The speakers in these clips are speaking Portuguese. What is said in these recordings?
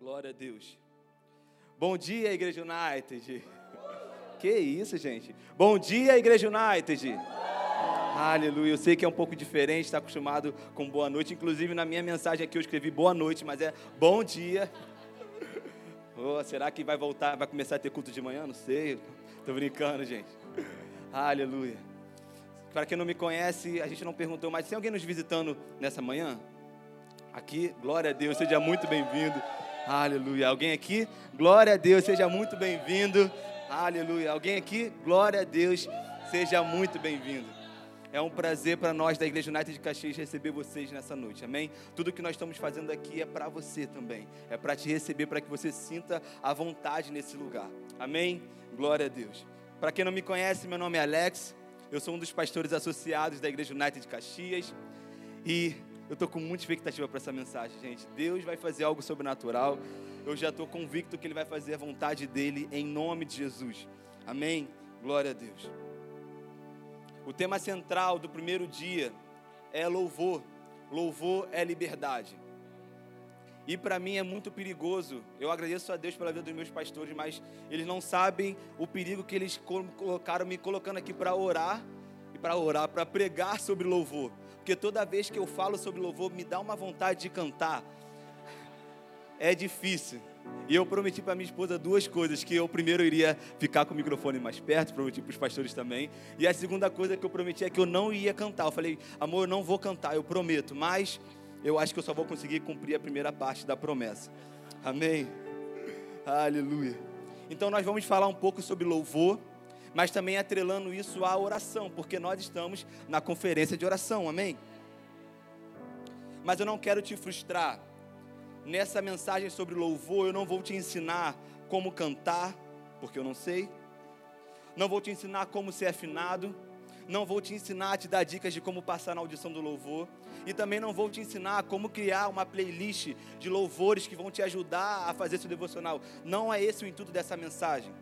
Glória a Deus. Bom dia, Igreja United. Que isso, gente? Bom dia, Igreja United. Aleluia. Eu sei que é um pouco diferente, está acostumado com boa noite. Inclusive, na minha mensagem aqui eu escrevi boa noite, mas é bom dia. Oh, será que vai voltar, vai começar a ter culto de manhã? Não sei. Estou brincando, gente. Aleluia. Para quem não me conhece, a gente não perguntou, mas tem alguém nos visitando nessa manhã? Aqui, glória a Deus, seja muito bem-vindo. Aleluia. Alguém aqui? Glória a Deus, seja muito bem-vindo. Aleluia. Alguém aqui? Glória a Deus, seja muito bem-vindo. É um prazer para nós da Igreja United de Caxias receber vocês nessa noite, amém? Tudo que nós estamos fazendo aqui é para você também, é para te receber, para que você sinta a vontade nesse lugar, amém? Glória a Deus. Para quem não me conhece, meu nome é Alex, eu sou um dos pastores associados da Igreja United de Caxias e eu estou com muita expectativa para essa mensagem, gente. Deus vai fazer algo sobrenatural, eu já estou convicto que Ele vai fazer a vontade dEle em nome de Jesus, amém? Glória a Deus. O tema central do primeiro dia é louvor. Louvor é liberdade. E para mim é muito perigoso. Eu agradeço a Deus pela vida dos meus pastores, mas eles não sabem o perigo que eles colocaram me colocando aqui para orar e para orar, para pregar sobre louvor. Porque toda vez que eu falo sobre louvor, me dá uma vontade de cantar. É difícil. E eu prometi para minha esposa duas coisas: que eu primeiro iria ficar com o microfone mais perto, prometi para os pastores também. E a segunda coisa que eu prometi é que eu não ia cantar. Eu falei, amor, eu não vou cantar, eu prometo, mas eu acho que eu só vou conseguir cumprir a primeira parte da promessa. Amém? Aleluia. Então nós vamos falar um pouco sobre louvor, mas também atrelando isso à oração, porque nós estamos na conferência de oração, amém? Mas eu não quero te frustrar nessa mensagem sobre louvor, eu não vou te ensinar como cantar, porque eu não sei. Não vou te ensinar como ser afinado. Não vou te ensinar a te dar dicas de como passar na audição do louvor. E também não vou te ensinar como criar uma playlist de louvores que vão te ajudar a fazer seu devocional. Não é esse o intuito dessa mensagem.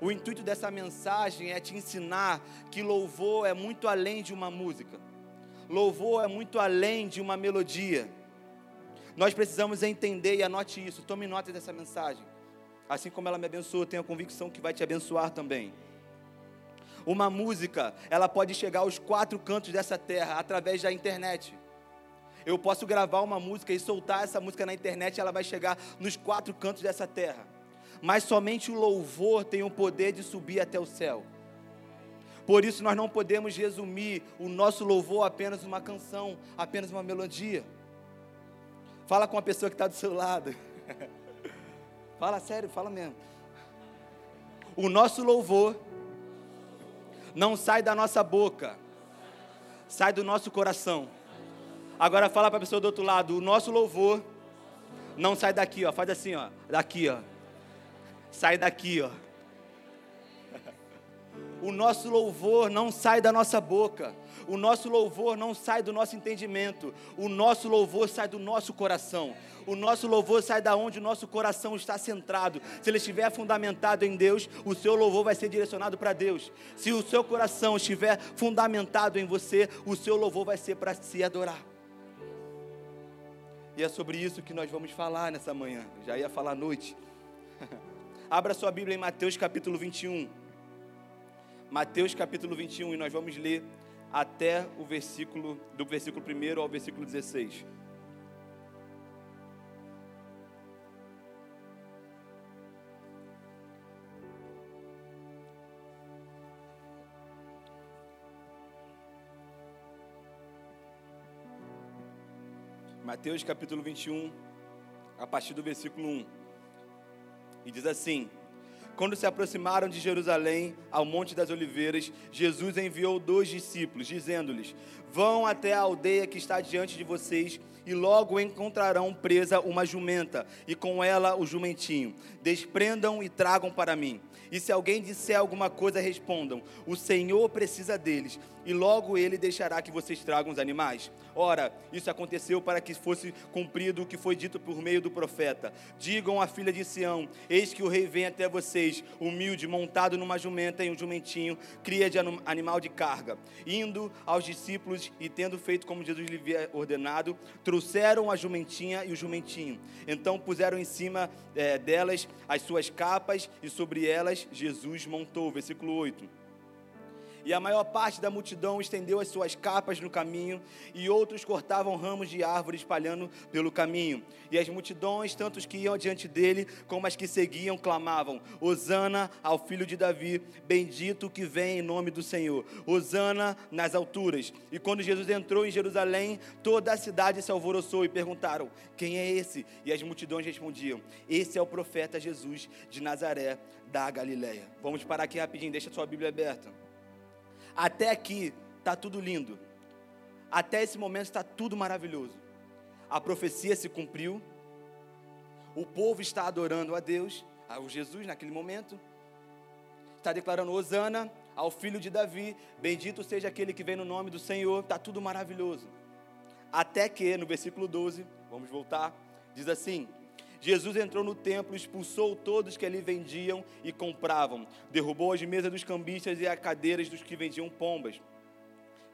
O intuito dessa mensagem é te ensinar que louvor é muito além de uma música. Louvor é muito além de uma melodia. Nós precisamos entender e anote isso, tome nota dessa mensagem. Assim como ela me abençoou, tenho a convicção que vai te abençoar também. Uma música, ela pode chegar aos quatro cantos dessa terra através da internet. Eu posso gravar uma música e soltar essa música na internet, ela vai chegar nos quatro cantos dessa terra. Mas somente o louvor tem o poder de subir até o céu. Por isso nós não podemos resumir o nosso louvor apenas uma canção, apenas uma melodia. Fala com a pessoa que está do seu lado. fala sério, fala mesmo. O nosso louvor não sai da nossa boca, sai do nosso coração. Agora fala para a pessoa do outro lado, o nosso louvor não sai daqui, ó, faz assim, ó, daqui, ó. Sai daqui, ó. O nosso louvor não sai da nossa boca. O nosso louvor não sai do nosso entendimento. O nosso louvor sai do nosso coração. O nosso louvor sai da onde o nosso coração está centrado. Se ele estiver fundamentado em Deus, o seu louvor vai ser direcionado para Deus. Se o seu coração estiver fundamentado em você, o seu louvor vai ser para se adorar. E é sobre isso que nós vamos falar nessa manhã. Já ia falar à noite. Abra sua Bíblia em Mateus capítulo 21. Mateus capítulo 21 e nós vamos ler até o versículo, do versículo 1 ao versículo 16. Mateus capítulo 21, a partir do versículo 1. E diz assim: quando se aproximaram de Jerusalém, ao Monte das Oliveiras, Jesus enviou dois discípulos, dizendo-lhes: Vão até a aldeia que está diante de vocês, e logo encontrarão presa uma jumenta, e com ela o jumentinho. Desprendam e tragam para mim. E se alguém disser alguma coisa, respondam: O Senhor precisa deles, e logo ele deixará que vocês tragam os animais. Ora, isso aconteceu para que fosse cumprido o que foi dito por meio do profeta. Digam à filha de Sião: Eis que o rei vem até vocês, humilde, montado numa jumenta e um jumentinho, cria de animal de carga. Indo aos discípulos e tendo feito como Jesus lhe havia ordenado, trouxeram a jumentinha e o jumentinho. Então puseram em cima é, delas as suas capas e sobre elas Jesus montou. Versículo 8. E a maior parte da multidão estendeu as suas capas no caminho, e outros cortavam ramos de árvore espalhando pelo caminho. E as multidões, tanto os que iam adiante dele, como as que seguiam, clamavam: Hosana ao filho de Davi, bendito que vem em nome do Senhor. Hosana nas alturas. E quando Jesus entrou em Jerusalém, toda a cidade se alvoroçou e perguntaram: Quem é esse? E as multidões respondiam: Esse é o profeta Jesus de Nazaré da Galileia. Vamos parar aqui rapidinho, deixa a sua Bíblia aberta. Até aqui está tudo lindo. Até esse momento está tudo maravilhoso. A profecia se cumpriu. O povo está adorando a Deus, ao Jesus naquele momento. Está declarando Hosana ao filho de Davi. Bendito seja aquele que vem no nome do Senhor. Está tudo maravilhoso. Até que, no versículo 12, vamos voltar, diz assim: Jesus entrou no templo, expulsou todos que ali vendiam e compravam, derrubou as mesas dos cambistas e as cadeiras dos que vendiam pombas.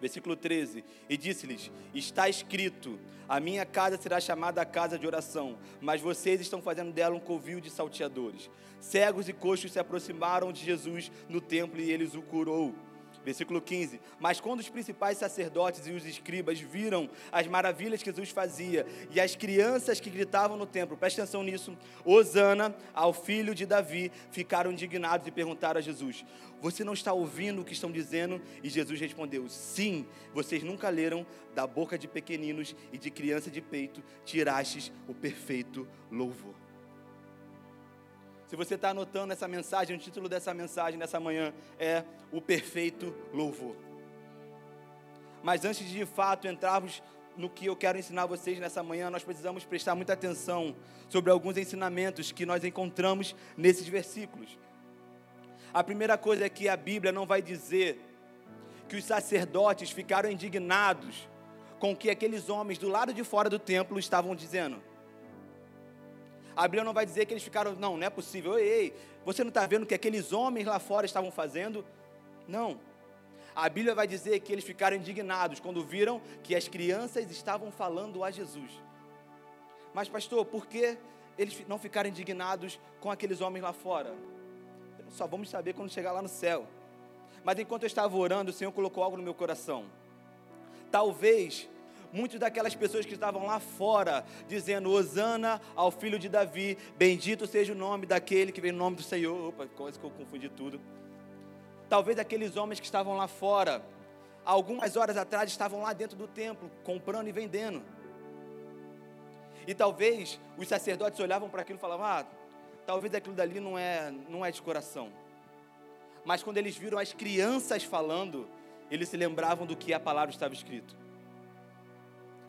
Versículo 13: E disse-lhes: Está escrito: A minha casa será chamada casa de oração, mas vocês estão fazendo dela um covil de salteadores. Cegos e coxos se aproximaram de Jesus no templo e ele o curou. Versículo 15: Mas quando os principais sacerdotes e os escribas viram as maravilhas que Jesus fazia e as crianças que gritavam no templo, preste atenção nisso, Osana ao filho de Davi, ficaram indignados e perguntaram a Jesus: Você não está ouvindo o que estão dizendo? E Jesus respondeu: Sim, vocês nunca leram da boca de pequeninos e de criança de peito, tirastes o perfeito louvor. Se você está anotando essa mensagem, o título dessa mensagem nessa manhã é O Perfeito Louvor. Mas antes de de fato entrarmos no que eu quero ensinar vocês nessa manhã, nós precisamos prestar muita atenção sobre alguns ensinamentos que nós encontramos nesses versículos. A primeira coisa é que a Bíblia não vai dizer que os sacerdotes ficaram indignados com o que aqueles homens do lado de fora do templo estavam dizendo. A Bíblia não vai dizer que eles ficaram, não, não é possível. Ei, você não está vendo o que aqueles homens lá fora estavam fazendo? Não. A Bíblia vai dizer que eles ficaram indignados quando viram que as crianças estavam falando a Jesus. Mas, pastor, por que eles não ficaram indignados com aqueles homens lá fora? Só vamos saber quando chegar lá no céu. Mas enquanto eu estava orando, o Senhor colocou algo no meu coração. Talvez muitas daquelas pessoas que estavam lá fora, dizendo: Hosana ao filho de Davi, bendito seja o nome daquele que vem no nome do Senhor. Opa, quase que eu confundi tudo. Talvez aqueles homens que estavam lá fora, algumas horas atrás, estavam lá dentro do templo, comprando e vendendo. E talvez os sacerdotes olhavam para aquilo e falavam: Ah, talvez aquilo dali não é, não é de coração. Mas quando eles viram as crianças falando, eles se lembravam do que a palavra estava escrito.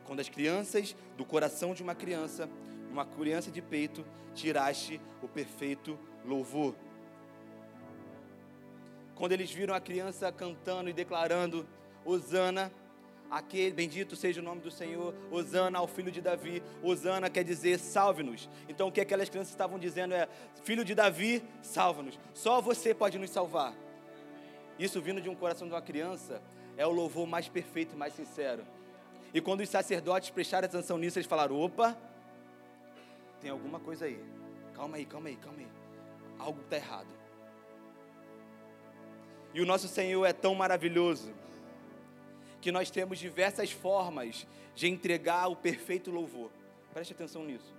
Quando as crianças, do coração de uma criança, uma criança de peito, tiraste o perfeito louvor. Quando eles viram a criança cantando e declarando: Hosana, aquele bendito seja o nome do Senhor, Hosana ao filho de Davi. Hosana quer dizer salve-nos. Então o que aquelas crianças estavam dizendo é: Filho de Davi, salva-nos. Só você pode nos salvar. Isso vindo de um coração de uma criança é o louvor mais perfeito e mais sincero. E quando os sacerdotes prestaram atenção nisso, eles falaram: opa, tem alguma coisa aí. Calma aí, calma aí, calma aí. Algo está errado. E o nosso Senhor é tão maravilhoso que nós temos diversas formas de entregar o perfeito louvor. Preste atenção nisso.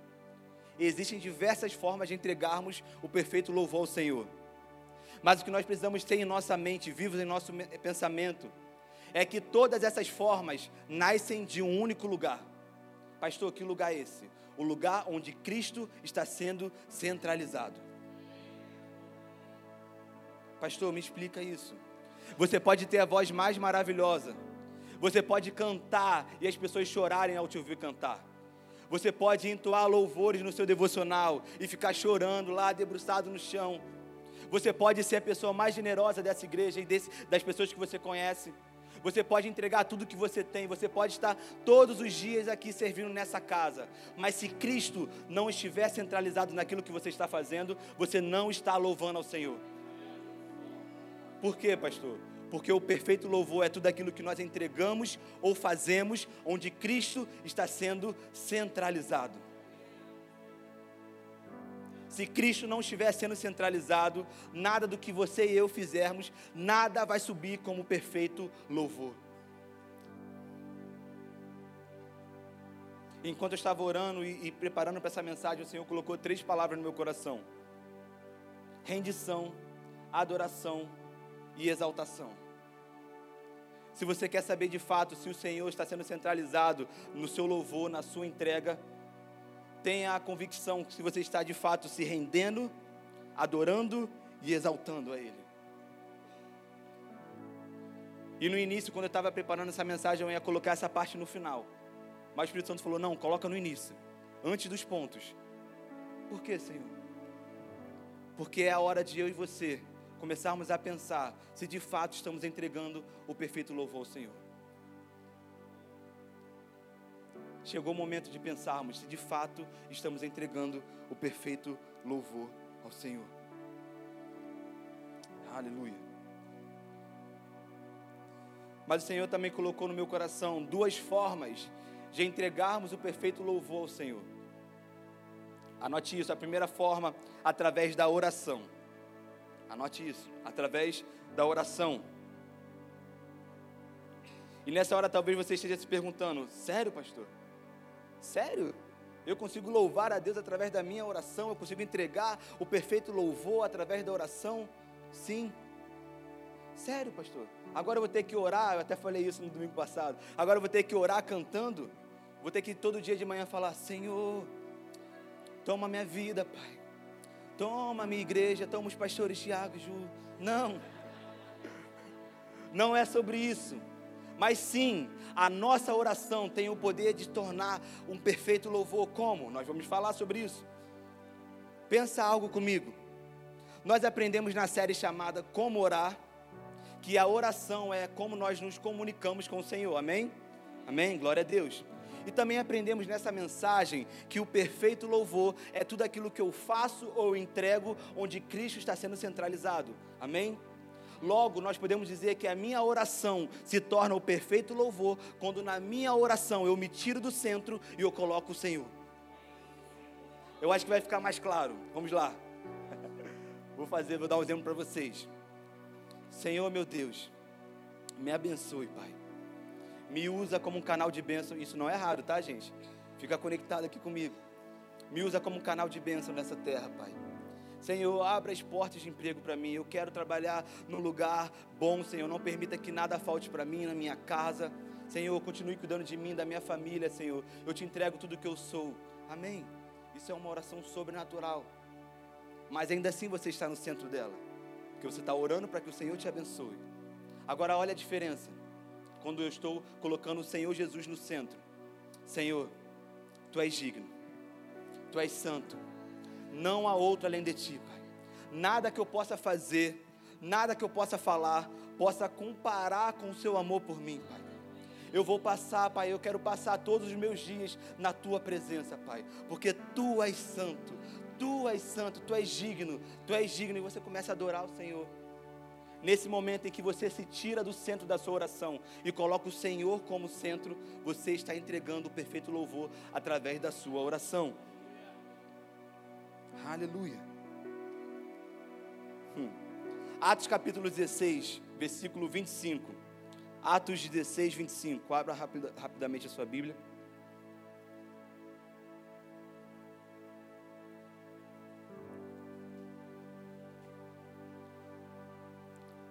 Existem diversas formas de entregarmos o perfeito louvor ao Senhor. Mas o que nós precisamos ter em nossa mente, vivos em nosso pensamento, é que todas essas formas nascem de um único lugar. Pastor, que lugar é esse? O lugar onde Cristo está sendo centralizado. Pastor, me explica isso. Você pode ter a voz mais maravilhosa. Você pode cantar e as pessoas chorarem ao te ouvir cantar. Você pode entoar louvores no seu devocional e ficar chorando lá, debruçado no chão. Você pode ser a pessoa mais generosa dessa igreja e desse, das pessoas que você conhece. Você pode entregar tudo que você tem, você pode estar todos os dias aqui servindo nessa casa, mas se Cristo não estiver centralizado naquilo que você está fazendo, você não está louvando ao Senhor. Por quê, pastor? Porque o perfeito louvor é tudo aquilo que nós entregamos ou fazemos, onde Cristo está sendo centralizado. Se Cristo não estiver sendo centralizado, nada do que você e eu fizermos, nada vai subir como perfeito louvor. Enquanto eu estava orando e, e preparando para essa mensagem, o Senhor colocou três palavras no meu coração: rendição, adoração e exaltação. Se você quer saber de fato se o Senhor está sendo centralizado no seu louvor, na sua entrega, tenha a convicção que se você está de fato se rendendo, adorando e exaltando a Ele. E no início, quando eu estava preparando essa mensagem, eu ia colocar essa parte no final. Mas o Espírito Santo falou: não, coloca no início, antes dos pontos. Por quê, Senhor? Porque é a hora de eu e você começarmos a pensar se de fato estamos entregando o perfeito louvor ao Senhor. Chegou o momento de pensarmos se de fato estamos entregando o perfeito louvor ao Senhor. Aleluia. Mas o Senhor também colocou no meu coração duas formas de entregarmos o perfeito louvor ao Senhor. Anote isso, a primeira forma, através da oração. Anote isso, através da oração. E nessa hora talvez você esteja se perguntando: sério, pastor? Sério? Eu consigo louvar a Deus através da minha oração, eu consigo entregar o perfeito louvor através da oração? Sim. Sério, pastor? Agora eu vou ter que orar, eu até falei isso no domingo passado. Agora eu vou ter que orar cantando. Vou ter que todo dia de manhã falar: Senhor, toma minha vida, Pai. Toma minha igreja, toma os pastores Tiago, Ju. Não. Não é sobre isso. Mas sim, a nossa oração tem o poder de tornar um perfeito louvor. Como? Nós vamos falar sobre isso. Pensa algo comigo. Nós aprendemos na série chamada Como Orar, que a oração é como nós nos comunicamos com o Senhor. Amém? Amém? Glória a Deus. E também aprendemos nessa mensagem que o perfeito louvor é tudo aquilo que eu faço ou entrego onde Cristo está sendo centralizado. Amém? Logo, nós podemos dizer que a minha oração se torna o perfeito louvor quando na minha oração eu me tiro do centro e eu coloco o Senhor. Eu acho que vai ficar mais claro. Vamos lá. Vou fazer, vou dar um exemplo para vocês. Senhor, meu Deus, me abençoe, Pai. Me usa como um canal de bênção. Isso não é errado, tá, gente? Fica conectado aqui comigo. Me usa como um canal de bênção nessa terra, Pai. Senhor, abra as portas de emprego para mim. Eu quero trabalhar num lugar bom, Senhor. Não permita que nada falte para mim, na minha casa. Senhor, continue cuidando de mim, da minha família, Senhor. Eu te entrego tudo que eu sou. Amém. Isso é uma oração sobrenatural. Mas ainda assim você está no centro dela. Porque você está orando para que o Senhor te abençoe. Agora olha a diferença. Quando eu estou colocando o Senhor Jesus no centro. Senhor, Tu és digno. Tu és santo não há outro além de ti, Pai. Nada que eu possa fazer, nada que eu possa falar, possa comparar com o seu amor por mim, Pai. Eu vou passar, Pai, eu quero passar todos os meus dias na tua presença, Pai, porque tu és santo, tu és santo, tu és digno, tu és digno, e você começa a adorar o Senhor. Nesse momento em que você se tira do centro da sua oração e coloca o Senhor como centro, você está entregando o perfeito louvor através da sua oração. Aleluia. Hum. Atos capítulo 16, versículo 25. Atos 16, 25. Abra rapida, rapidamente a sua Bíblia.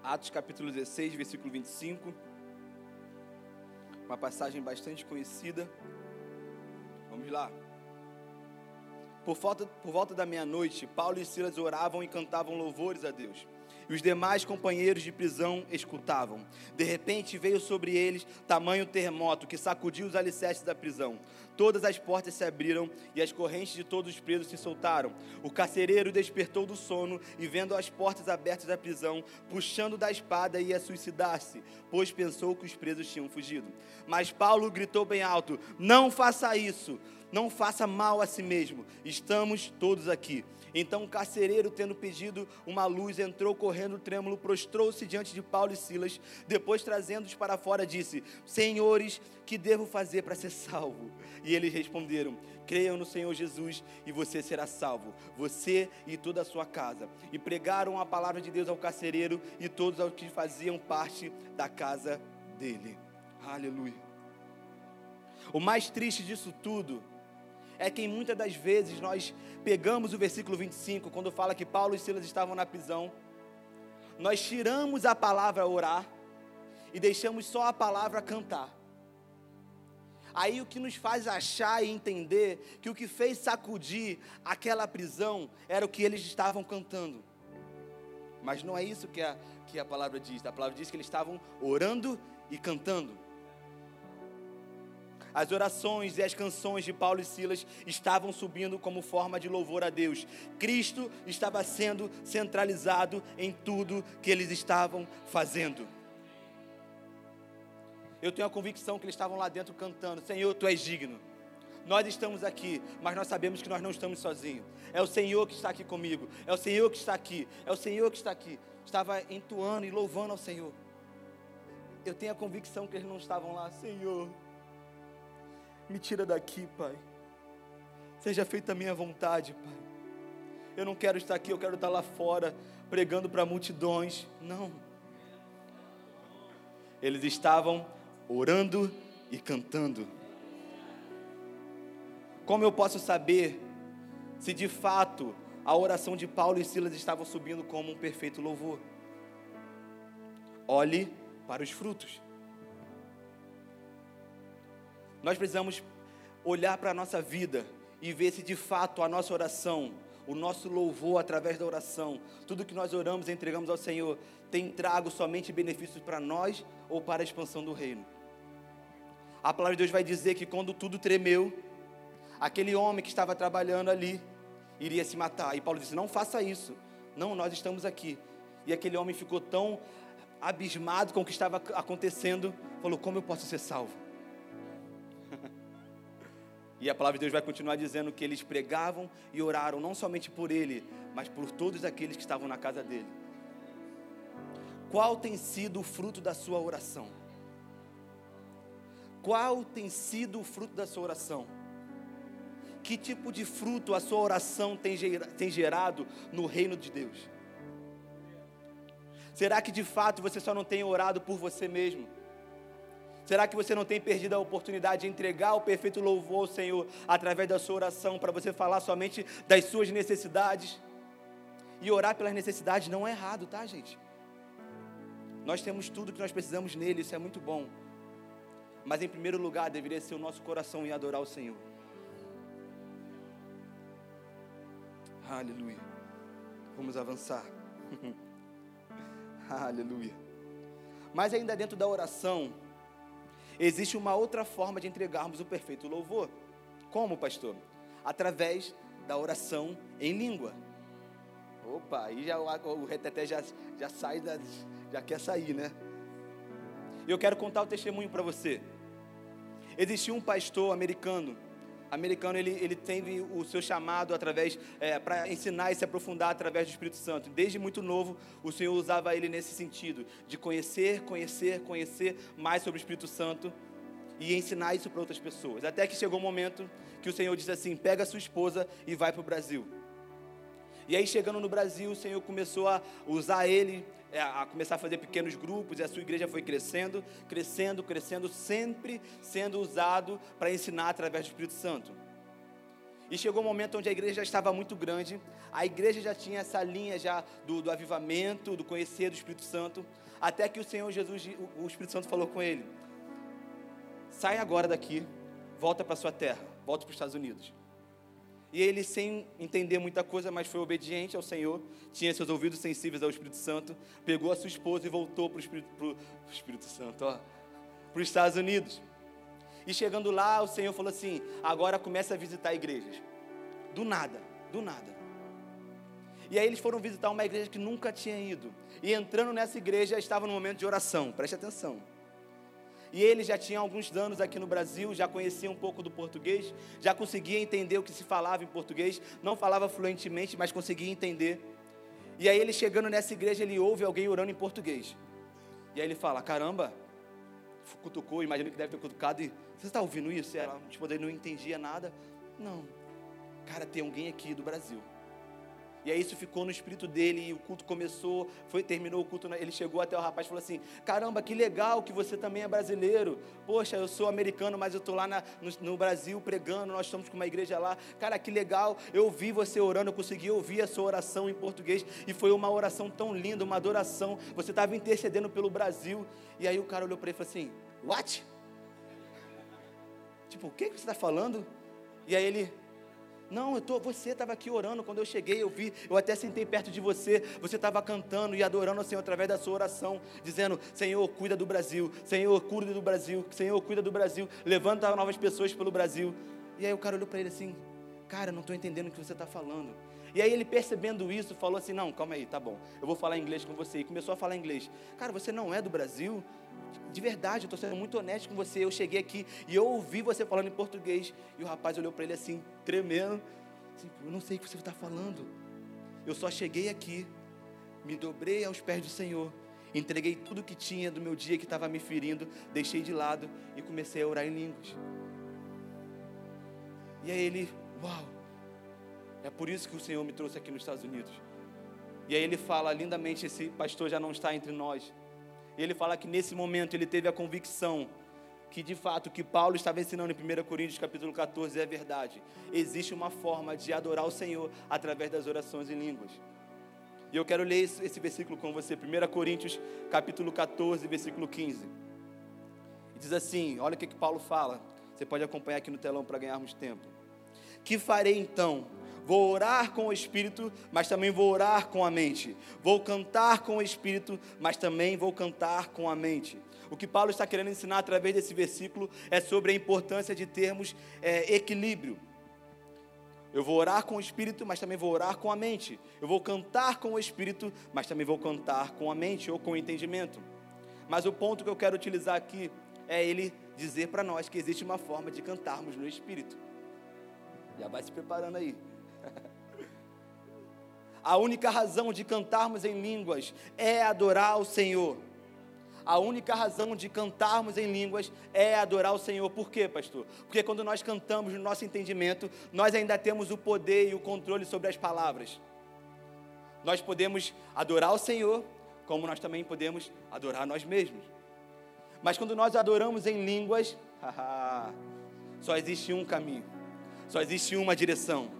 Atos capítulo 16, versículo 25. Uma passagem bastante conhecida. Vamos lá. Por volta, por volta da meia-noite, Paulo e Silas oravam e cantavam louvores a Deus. e os demais companheiros de prisão escutavam. De repente veio sobre eles tamanho terremoto que sacudiu os alicerces da prisão. Todas as portas se abriram e as correntes de todos os presos se soltaram. O carcereiro despertou do sono e, vendo as portas abertas da prisão, puxando da espada, ia suicidar-se, pois pensou que os presos tinham fugido. Mas Paulo gritou bem alto: Não faça isso, não faça mal a si mesmo, estamos todos aqui. Então o carcereiro, tendo pedido uma luz, entrou correndo trêmulo, prostrou-se diante de Paulo e Silas. Depois, trazendo-os para fora, disse: Senhores, que devo fazer para ser salvo? E eles responderam: Creiam no Senhor Jesus e você será salvo, você e toda a sua casa. E pregaram a palavra de Deus ao carcereiro e todos os que faziam parte da casa dele. Aleluia. O mais triste disso tudo é que muitas das vezes nós pegamos o versículo 25, quando fala que Paulo e Silas estavam na prisão, nós tiramos a palavra orar e deixamos só a palavra cantar. Aí o que nos faz achar e entender que o que fez sacudir aquela prisão era o que eles estavam cantando. Mas não é isso que a, que a palavra diz. A palavra diz que eles estavam orando e cantando. As orações e as canções de Paulo e Silas estavam subindo como forma de louvor a Deus. Cristo estava sendo centralizado em tudo que eles estavam fazendo. Eu tenho a convicção que eles estavam lá dentro cantando: Senhor, tu és digno. Nós estamos aqui, mas nós sabemos que nós não estamos sozinhos. É o Senhor que está aqui comigo. É o Senhor que está aqui. É o Senhor que está aqui. Estava entoando e louvando ao Senhor. Eu tenho a convicção que eles não estavam lá, Senhor, me tira daqui, Pai. Seja feita a minha vontade, Pai. Eu não quero estar aqui, eu quero estar lá fora, pregando para multidões. Não. Eles estavam orando e cantando. Como eu posso saber se de fato a oração de Paulo e Silas estava subindo como um perfeito louvor? Olhe para os frutos. Nós precisamos olhar para a nossa vida e ver se de fato a nossa oração, o nosso louvor através da oração, tudo que nós oramos e entregamos ao Senhor, tem trago somente benefícios para nós ou para a expansão do reino. A palavra de Deus vai dizer que quando tudo tremeu, aquele homem que estava trabalhando ali iria se matar. E Paulo disse: Não faça isso. Não, nós estamos aqui. E aquele homem ficou tão abismado com o que estava acontecendo, falou: Como eu posso ser salvo? E a palavra de Deus vai continuar dizendo que eles pregavam e oraram não somente por ele, mas por todos aqueles que estavam na casa dele. Qual tem sido o fruto da sua oração? Qual tem sido o fruto da sua oração? Que tipo de fruto a sua oração tem gerado no reino de Deus? Será que de fato você só não tem orado por você mesmo? Será que você não tem perdido a oportunidade de entregar o perfeito louvor ao Senhor através da sua oração, para você falar somente das suas necessidades? E orar pelas necessidades não é errado, tá, gente? Nós temos tudo que nós precisamos nele, isso é muito bom. Mas em primeiro lugar deveria ser o nosso coração em adorar o Senhor. Aleluia. Vamos avançar. Aleluia. Mas ainda dentro da oração, Existe uma outra forma de entregarmos o perfeito louvor. Como, pastor? Através da oração em língua. Opa, aí já, o, reteté já, já sai, da, já quer sair, né? Eu quero contar o testemunho para você. Existia um pastor americano americano ele, ele teve o seu chamado através é, para ensinar e se aprofundar através do Espírito Santo. Desde muito novo, o Senhor usava ele nesse sentido, de conhecer, conhecer, conhecer mais sobre o Espírito Santo e ensinar isso para outras pessoas. Até que chegou um momento que o Senhor disse assim: pega a sua esposa e vai para o Brasil. E aí, chegando no Brasil, o Senhor começou a usar ele, é, a começar a fazer pequenos grupos, e a sua igreja foi crescendo, crescendo, crescendo, sempre sendo usado para ensinar através do Espírito Santo. E chegou um momento onde a igreja já estava muito grande, a igreja já tinha essa linha já do, do avivamento, do conhecer do Espírito Santo, até que o Senhor Jesus, o Espírito Santo falou com ele: sai agora daqui, volta para sua terra, volta para os Estados Unidos. E ele, sem entender muita coisa, mas foi obediente ao Senhor, tinha seus ouvidos sensíveis ao Espírito Santo, pegou a sua esposa e voltou para o Espírito, Espírito Santo, ó, para os Estados Unidos. E chegando lá, o Senhor falou assim: agora começa a visitar igrejas. Do nada, do nada. E aí eles foram visitar uma igreja que nunca tinha ido. E entrando nessa igreja, estava no momento de oração, preste atenção. E ele já tinha alguns anos aqui no Brasil, já conhecia um pouco do português, já conseguia entender o que se falava em português, não falava fluentemente, mas conseguia entender. E aí ele chegando nessa igreja, ele ouve alguém orando em português. E aí ele fala: Caramba, cutucou, imagina que deve ter cutucado. E você está ouvindo isso? Ela, tipo, ele não entendia nada. Não, cara, tem alguém aqui do Brasil. E aí isso ficou no espírito dele e o culto começou, foi terminou o culto, ele chegou até o rapaz e falou assim: "Caramba, que legal que você também é brasileiro. Poxa, eu sou americano, mas eu estou lá na, no, no, Brasil pregando, nós estamos com uma igreja lá. Cara, que legal. Eu ouvi você orando, eu consegui ouvir a sua oração em português e foi uma oração tão linda, uma adoração. Você estava intercedendo pelo Brasil". E aí o cara olhou para ele e falou assim: "What?" Tipo, o que você está falando? E aí ele, não, eu tô, você estava aqui orando quando eu cheguei, eu vi, eu até sentei perto de você, você estava cantando e adorando o Senhor através da sua oração, dizendo: Senhor, cuida do Brasil, Senhor, cuida do Brasil, Senhor, cuida do Brasil, levanta novas pessoas pelo Brasil. E aí o cara olhou para ele assim: Cara, não estou entendendo o que você está falando. E aí ele percebendo isso, falou assim: Não, calma aí, tá bom, eu vou falar inglês com você. E começou a falar inglês. Cara, você não é do Brasil? De verdade, eu estou sendo muito honesto com você. Eu cheguei aqui e eu ouvi você falando em português. E o rapaz olhou para ele assim, tremendo. Assim, eu não sei o que você está falando. Eu só cheguei aqui, me dobrei aos pés do Senhor, entreguei tudo que tinha do meu dia que estava me ferindo, deixei de lado e comecei a orar em línguas. E aí ele, uau, é por isso que o Senhor me trouxe aqui nos Estados Unidos. E aí ele fala lindamente: esse pastor já não está entre nós. E ele fala que nesse momento ele teve a convicção que de fato o que Paulo estava ensinando em 1 Coríntios capítulo 14 é verdade. Existe uma forma de adorar o Senhor através das orações em línguas. E eu quero ler esse, versículo com você, 1 Coríntios capítulo 14, versículo 15. E diz assim, olha o que, que Paulo fala. Você pode acompanhar aqui no telão para ganharmos tempo. Que farei então? Vou orar com o espírito, mas também vou orar com a mente. Vou cantar com o espírito, mas também vou cantar com a mente. O que Paulo está querendo ensinar através desse versículo é sobre a importância de termos é, equilíbrio. Eu vou orar com o espírito, mas também vou orar com a mente. Eu vou cantar com o espírito, mas também vou cantar com a mente ou com o entendimento. Mas o ponto que eu quero utilizar aqui é ele dizer para nós que existe uma forma de cantarmos no espírito. Já vai se preparando aí. A única razão de cantarmos em línguas é adorar o Senhor. A única razão de cantarmos em línguas é adorar o Senhor. Por quê, pastor? Porque quando nós cantamos no nosso entendimento, nós ainda temos o poder e o controle sobre as palavras. Nós podemos adorar o Senhor, como nós também podemos adorar nós mesmos. Mas quando nós adoramos em línguas, só existe um caminho, só existe uma direção,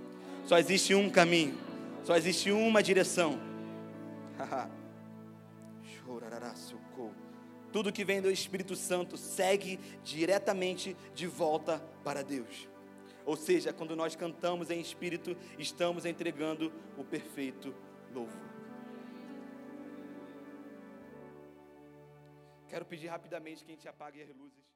só existe um caminho, só existe uma direção. Tudo que vem do Espírito Santo segue diretamente de volta para Deus. Ou seja, quando nós cantamos em espírito, estamos entregando o perfeito louvor. Quero pedir rapidamente que a gente apague as luzes.